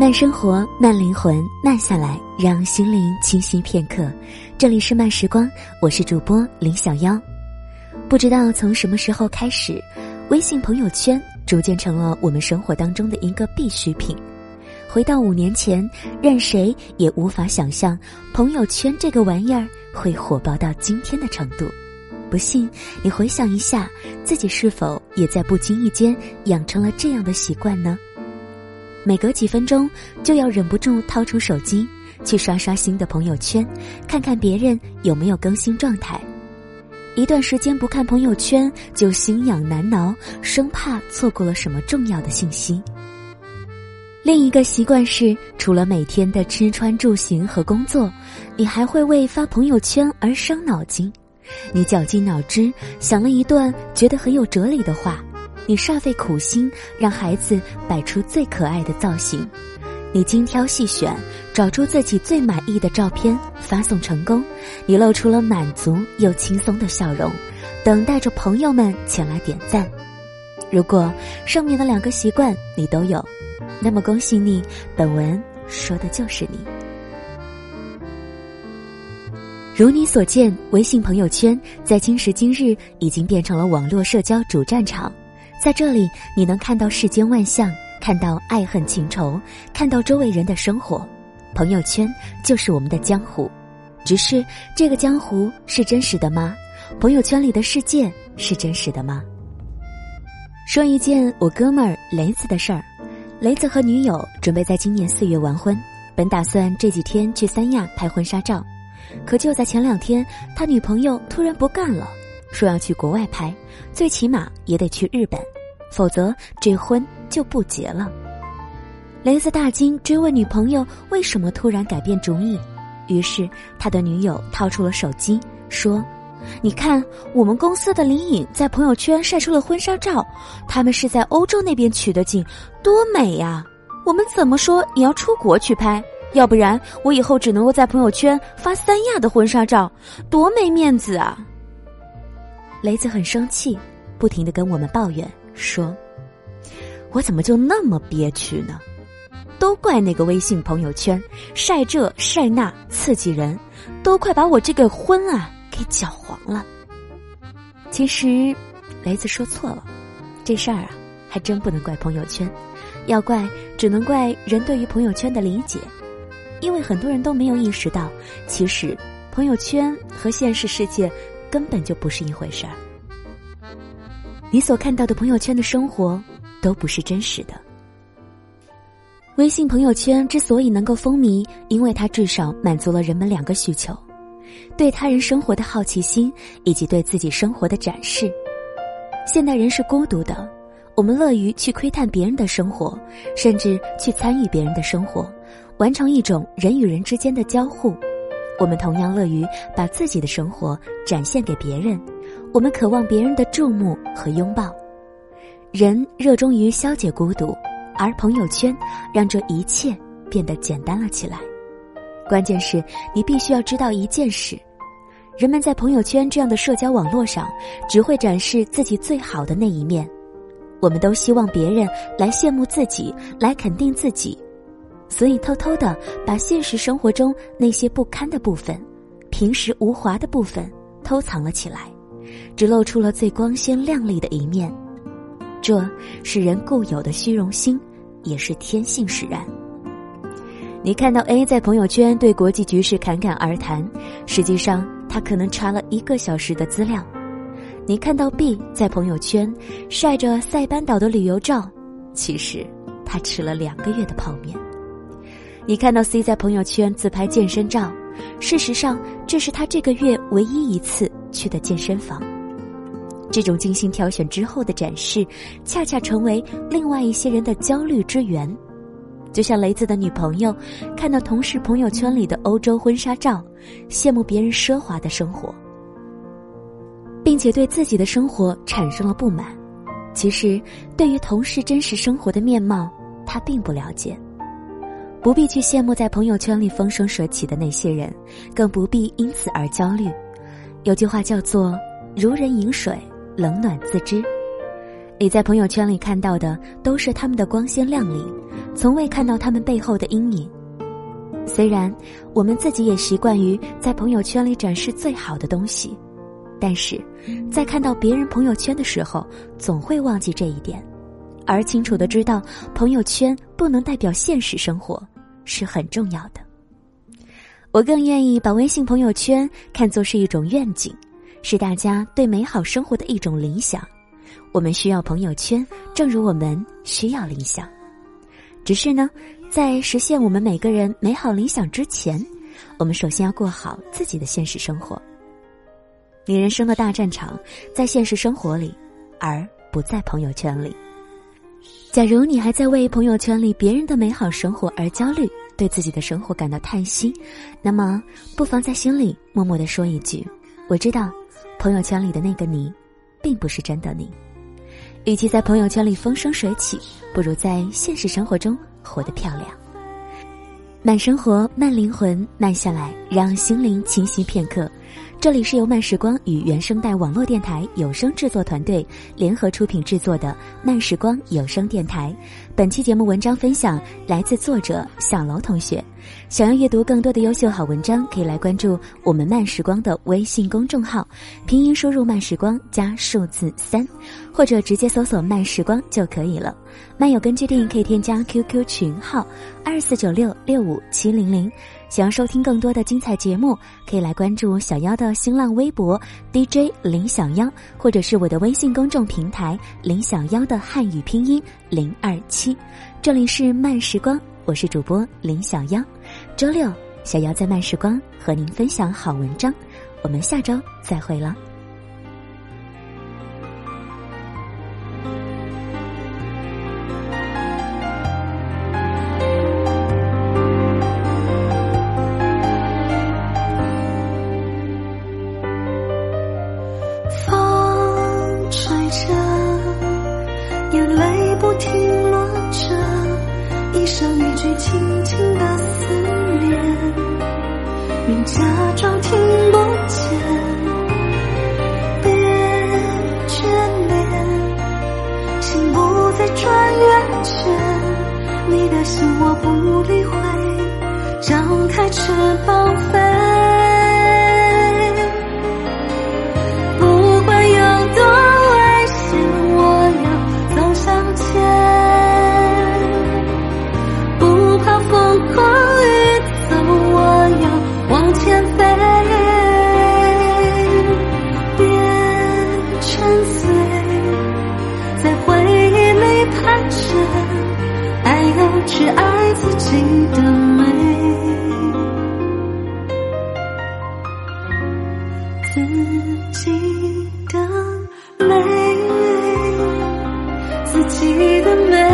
慢生活，慢灵魂，慢下来，让心灵清晰片刻。这里是慢时光，我是主播林小妖。不知道从什么时候开始，微信朋友圈逐渐成了我们生活当中的一个必需品。回到五年前，任谁也无法想象朋友圈这个玩意儿会火爆到今天的程度。不信，你回想一下，自己是否也在不经意间养成了这样的习惯呢？每隔几分钟就要忍不住掏出手机去刷刷新的朋友圈，看看别人有没有更新状态。一段时间不看朋友圈就心痒难挠，生怕错过了什么重要的信息。另一个习惯是，除了每天的吃穿住行和工作，你还会为发朋友圈而伤脑筋。你绞尽脑汁想了一段觉得很有哲理的话。你煞费苦心让孩子摆出最可爱的造型，你精挑细选找出自己最满意的照片发送成功，你露出了满足又轻松的笑容，等待着朋友们前来点赞。如果上面的两个习惯你都有，那么恭喜你，本文说的就是你。如你所见，微信朋友圈在今时今日已经变成了网络社交主战场。在这里，你能看到世间万象，看到爱恨情仇，看到周围人的生活。朋友圈就是我们的江湖，只是这个江湖是真实的吗？朋友圈里的世界是真实的吗？说一件我哥们儿雷子的事儿，雷子和女友准备在今年四月完婚，本打算这几天去三亚拍婚纱照，可就在前两天，他女朋友突然不干了。说要去国外拍，最起码也得去日本，否则这婚就不结了。雷子大惊，追问女朋友为什么突然改变主意。于是他的女友掏出了手机，说：“你看，我们公司的李颖在朋友圈晒出了婚纱照，他们是在欧洲那边取的景，多美呀！我们怎么说也要出国去拍，要不然我以后只能够在朋友圈发三亚的婚纱照，多没面子啊！”雷子很生气，不停的跟我们抱怨说：“我怎么就那么憋屈呢？都怪那个微信朋友圈晒这晒那刺激人，都快把我这个婚啊给搅黄了。”其实，雷子说错了，这事儿啊还真不能怪朋友圈，要怪只能怪人对于朋友圈的理解，因为很多人都没有意识到，其实朋友圈和现实世界。根本就不是一回事儿。你所看到的朋友圈的生活都不是真实的。微信朋友圈之所以能够风靡，因为它至少满足了人们两个需求：对他人生活的好奇心，以及对自己生活的展示。现代人是孤独的，我们乐于去窥探别人的生活，甚至去参与别人的生活，完成一种人与人之间的交互。我们同样乐于把自己的生活展现给别人，我们渴望别人的注目和拥抱。人热衷于消解孤独，而朋友圈让这一切变得简单了起来。关键是你必须要知道一件事：人们在朋友圈这样的社交网络上，只会展示自己最好的那一面。我们都希望别人来羡慕自己，来肯定自己。所以，偷偷的把现实生活中那些不堪的部分、平时无华的部分偷藏了起来，只露出了最光鲜亮丽的一面。这是人固有的虚荣心，也是天性使然。你看到 A 在朋友圈对国际局势侃侃而谈，实际上他可能查了一个小时的资料；你看到 B 在朋友圈晒着塞班岛的旅游照，其实他吃了两个月的泡面。你看到 C 在朋友圈自拍健身照，事实上这是他这个月唯一一次去的健身房。这种精心挑选之后的展示，恰恰成为另外一些人的焦虑之源。就像雷子的女朋友，看到同事朋友圈里的欧洲婚纱照，羡慕别人奢华的生活，并且对自己的生活产生了不满。其实，对于同事真实生活的面貌，他并不了解。不必去羡慕在朋友圈里风生水起的那些人，更不必因此而焦虑。有句话叫做“如人饮水，冷暖自知”。你在朋友圈里看到的都是他们的光鲜亮丽，从未看到他们背后的阴影。虽然我们自己也习惯于在朋友圈里展示最好的东西，但是在看到别人朋友圈的时候，总会忘记这一点，而清楚的知道朋友圈不能代表现实生活，是很重要的。我更愿意把微信朋友圈看作是一种愿景，是大家对美好生活的一种理想。我们需要朋友圈，正如我们需要理想。只是呢，在实现我们每个人美好理想之前，我们首先要过好自己的现实生活。你人生的大战场在现实生活里，而不在朋友圈里。假如你还在为朋友圈里别人的美好生活而焦虑，对自己的生活感到叹息，那么不妨在心里默默的说一句：“我知道，朋友圈里的那个你，并不是真的你。”与其在朋友圈里风生水起，不如在现实生活中活得漂亮。慢生活，慢灵魂，慢下来，让心灵清晰片刻。这里是由慢时光与原声带网络电台有声制作团队联合出品制作的慢时光有声电台。本期节目文章分享来自作者小楼同学。想要阅读更多的优秀好文章，可以来关注我们慢时光的微信公众号，拼音输入“慢时光”加数字三，或者直接搜索“慢时光”就可以了。漫友根据地可以添加 QQ 群号二四九六六五七零零。想要收听更多的精彩节目，可以来关注小妖的新浪微博 DJ 林小妖，或者是我的微信公众平台林小妖的汉语拼音零二七。这里是慢时光，我是主播林小妖。周六，小妖在慢时光和您分享好文章，我们下周再会了。假装听不见，别眷恋，心不再转圆圈。你的心我不理会，张开翅膀心碎在回忆里盘旋爱要去爱自己的美自己的美自己的美。